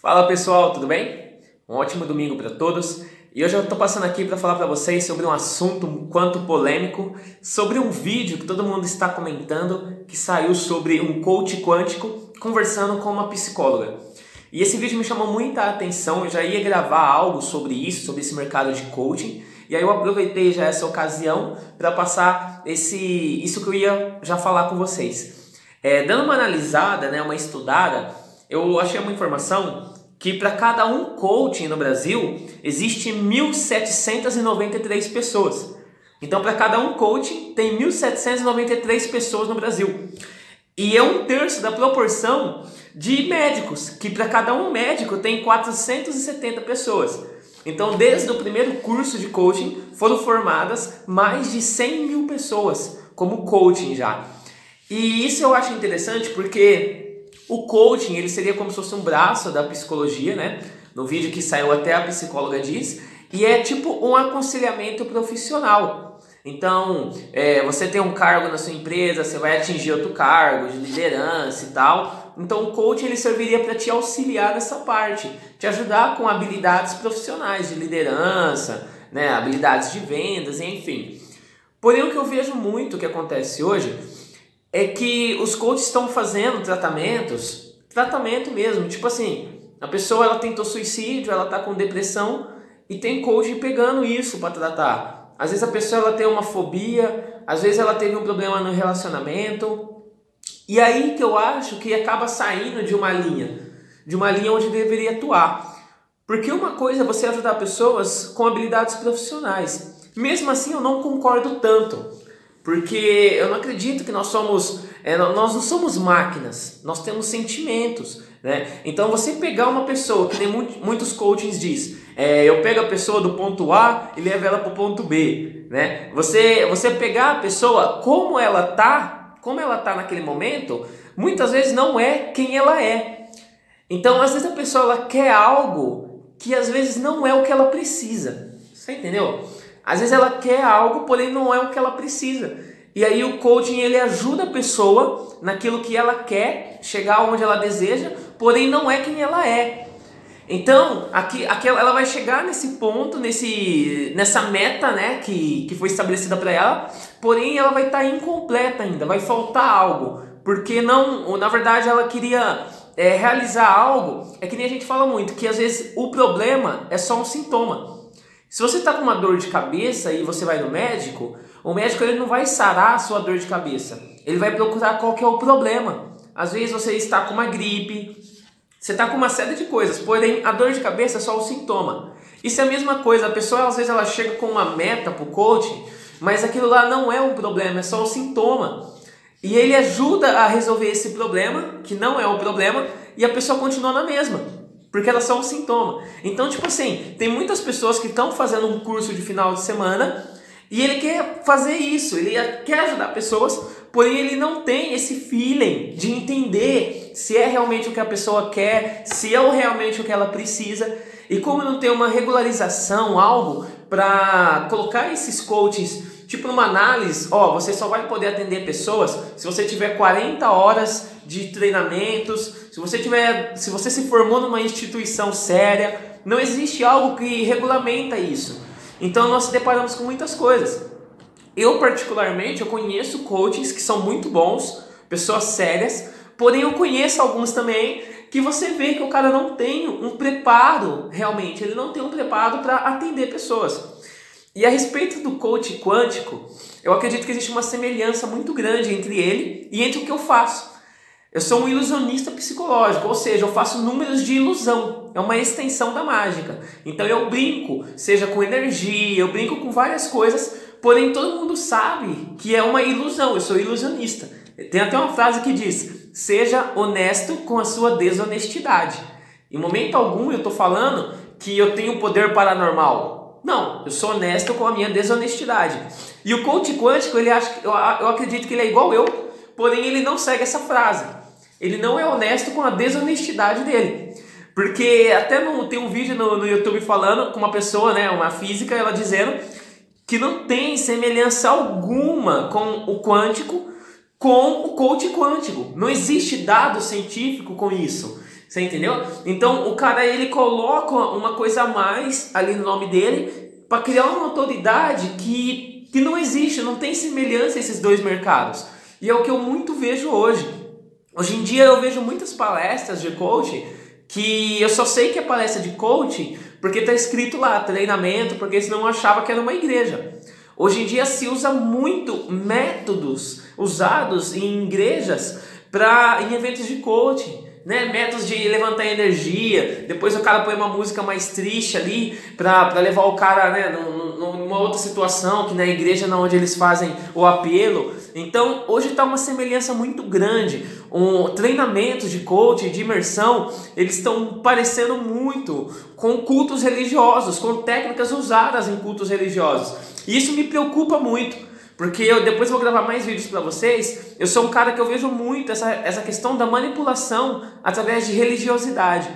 Fala pessoal, tudo bem? Um ótimo domingo para todos. E hoje eu estou passando aqui para falar para vocês sobre um assunto um quanto polêmico, sobre um vídeo que todo mundo está comentando que saiu sobre um coach quântico conversando com uma psicóloga. E esse vídeo me chamou muita atenção, eu já ia gravar algo sobre isso, sobre esse mercado de coaching, e aí eu aproveitei já essa ocasião para passar esse isso que eu ia já falar com vocês. É, dando uma analisada, né, uma estudada, eu achei uma informação que para cada um coaching no Brasil existe 1.793 pessoas. Então, para cada um coaching tem 1.793 pessoas no Brasil. E é um terço da proporção de médicos, que para cada um médico tem 470 pessoas. Então, desde o primeiro curso de coaching, foram formadas mais de 100 mil pessoas como coaching já. E isso eu acho interessante porque o coaching, ele seria como se fosse um braço da psicologia, né? No vídeo que saiu até a psicóloga diz, e é tipo um aconselhamento profissional. Então, é, você tem um cargo na sua empresa, você vai atingir outro cargo de liderança e tal. Então, o coaching ele serviria para te auxiliar nessa parte, te ajudar com habilidades profissionais de liderança, né, habilidades de vendas, enfim. Porém, o que eu vejo muito que acontece hoje é que os coaches estão fazendo tratamentos, tratamento mesmo, tipo assim, a pessoa ela tentou suicídio, ela está com depressão e tem coach pegando isso para tratar. Às vezes a pessoa ela tem uma fobia, às vezes ela teve um problema no relacionamento. E aí que eu acho que acaba saindo de uma linha, de uma linha onde deveria atuar. Porque uma coisa é você ajudar pessoas com habilidades profissionais. Mesmo assim eu não concordo tanto. Porque eu não acredito que nós somos, é, nós não somos máquinas, nós temos sentimentos, né? Então você pegar uma pessoa, que nem muitos coachings diz, é, eu pego a pessoa do ponto A e levo ela para o ponto B, né? Você, você pegar a pessoa como ela tá, como ela tá naquele momento, muitas vezes não é quem ela é. Então às vezes a pessoa ela quer algo que às vezes não é o que ela precisa. Você entendeu? Às vezes ela quer algo, porém não é o que ela precisa. E aí o coaching ele ajuda a pessoa naquilo que ela quer, chegar onde ela deseja, porém não é quem ela é. Então, aqui, aqui ela vai chegar nesse ponto, nesse, nessa meta né, que, que foi estabelecida para ela, porém ela vai estar tá incompleta ainda, vai faltar algo, porque não, na verdade ela queria é, realizar algo, é que nem a gente fala muito, que às vezes o problema é só um sintoma. Se você está com uma dor de cabeça e você vai no médico, o médico ele não vai sarar a sua dor de cabeça. Ele vai procurar qual que é o problema. Às vezes você está com uma gripe, você está com uma série de coisas, porém a dor de cabeça é só o sintoma. Isso é a mesma coisa, a pessoa às vezes ela chega com uma meta para o coaching, mas aquilo lá não é um problema, é só o sintoma. E ele ajuda a resolver esse problema, que não é o problema, e a pessoa continua na mesma. Porque elas são um sintoma. Então, tipo assim, tem muitas pessoas que estão fazendo um curso de final de semana e ele quer fazer isso, ele quer ajudar pessoas, porém ele não tem esse feeling de entender se é realmente o que a pessoa quer, se é realmente o que ela precisa. E como não tem uma regularização, algo para colocar esses coaches, tipo numa análise, ó, você só vai poder atender pessoas se você tiver 40 horas de treinamentos, se você tiver, se você se formou numa instituição séria, não existe algo que regulamenta isso. Então nós se deparamos com muitas coisas. Eu particularmente, eu conheço coaches que são muito bons, pessoas sérias, porém eu conheço alguns também que você vê que o cara não tem um preparo realmente, ele não tem um preparo para atender pessoas. E a respeito do coach quântico, eu acredito que existe uma semelhança muito grande entre ele e entre o que eu faço. Eu sou um ilusionista psicológico, ou seja, eu faço números de ilusão, é uma extensão da mágica. Então eu brinco, seja com energia, eu brinco com várias coisas, porém todo mundo sabe que é uma ilusão, eu sou ilusionista. Tem até uma frase que diz: seja honesto com a sua desonestidade. Em momento algum eu estou falando que eu tenho poder paranormal. Não, eu sou honesto com a minha desonestidade. E o coach quântico, ele acha, eu, eu acredito que ele é igual eu, porém ele não segue essa frase. Ele não é honesto com a desonestidade dele. Porque até no, tem um vídeo no, no YouTube falando com uma pessoa, né, uma física, ela dizendo que não tem semelhança alguma com o quântico com o coach quântico. Não existe dado científico com isso. Você entendeu? Então o cara ele coloca uma coisa a mais ali no nome dele para criar uma autoridade que, que não existe, não tem semelhança esses dois mercados. E é o que eu muito vejo hoje. Hoje em dia eu vejo muitas palestras de coaching que eu só sei que é palestra de coaching porque está escrito lá treinamento, porque senão eu achava que era uma igreja. Hoje em dia se usa muito métodos usados em igrejas para em eventos de coaching né? Métodos de levantar energia. Depois o cara põe uma música mais triste ali para levar o cara, né, numa outra situação que na igreja na onde eles fazem o apelo. Então hoje está uma semelhança muito grande. Um treinamentos de coaching, de imersão, eles estão parecendo muito com cultos religiosos, com técnicas usadas em cultos religiosos. Isso me preocupa muito. Porque eu depois vou gravar mais vídeos para vocês. Eu sou um cara que eu vejo muito essa, essa questão da manipulação através de religiosidade.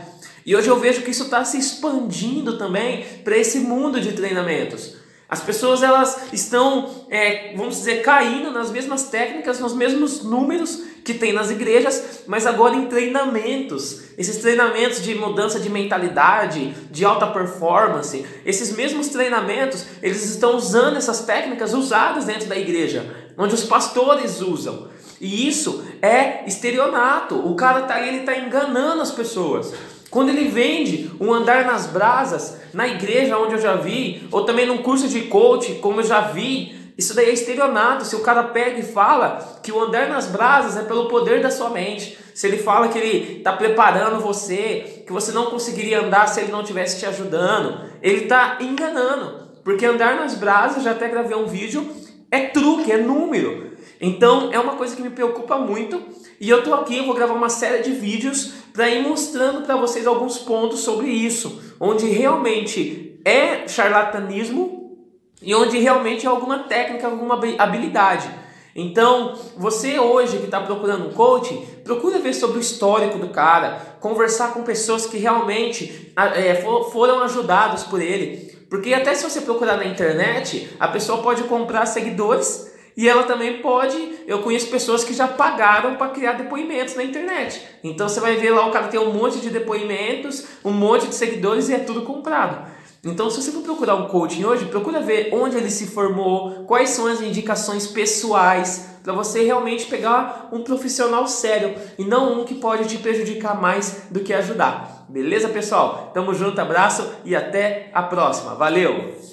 E hoje eu vejo que isso está se expandindo também para esse mundo de treinamentos. As pessoas elas estão, é, vamos dizer, caindo nas mesmas técnicas, nos mesmos números que tem nas igrejas, mas agora em treinamentos. Esses treinamentos de mudança de mentalidade, de alta performance, esses mesmos treinamentos, eles estão usando essas técnicas usadas dentro da igreja, onde os pastores usam. E isso é estelionato. O cara tá ele tá enganando as pessoas. Quando ele vende um andar nas brasas na igreja onde eu já vi, ou também num curso de coach, como eu já vi, isso daí é estelionato. Se o cara pega e fala que o andar nas brasas é pelo poder da sua mente, se ele fala que ele está preparando você, que você não conseguiria andar se ele não estivesse te ajudando, ele está enganando. Porque andar nas brasas, já até gravei um vídeo, é truque, é número. Então é uma coisa que me preocupa muito e eu tô aqui, eu vou gravar uma série de vídeos para ir mostrando para vocês alguns pontos sobre isso, onde realmente é charlatanismo e onde realmente é alguma técnica, alguma habilidade. Então, você hoje que está procurando um coaching, procura ver sobre o histórico do cara, conversar com pessoas que realmente é, foram ajudadas por ele. Porque até se você procurar na internet, a pessoa pode comprar seguidores e ela também pode. Eu conheço pessoas que já pagaram para criar depoimentos na internet. Então você vai ver lá o cara tem um monte de depoimentos, um monte de seguidores e é tudo comprado. Então, se você for procurar um coaching hoje, procura ver onde ele se formou, quais são as indicações pessoais, para você realmente pegar um profissional sério e não um que pode te prejudicar mais do que ajudar. Beleza, pessoal? Tamo junto, abraço e até a próxima. Valeu!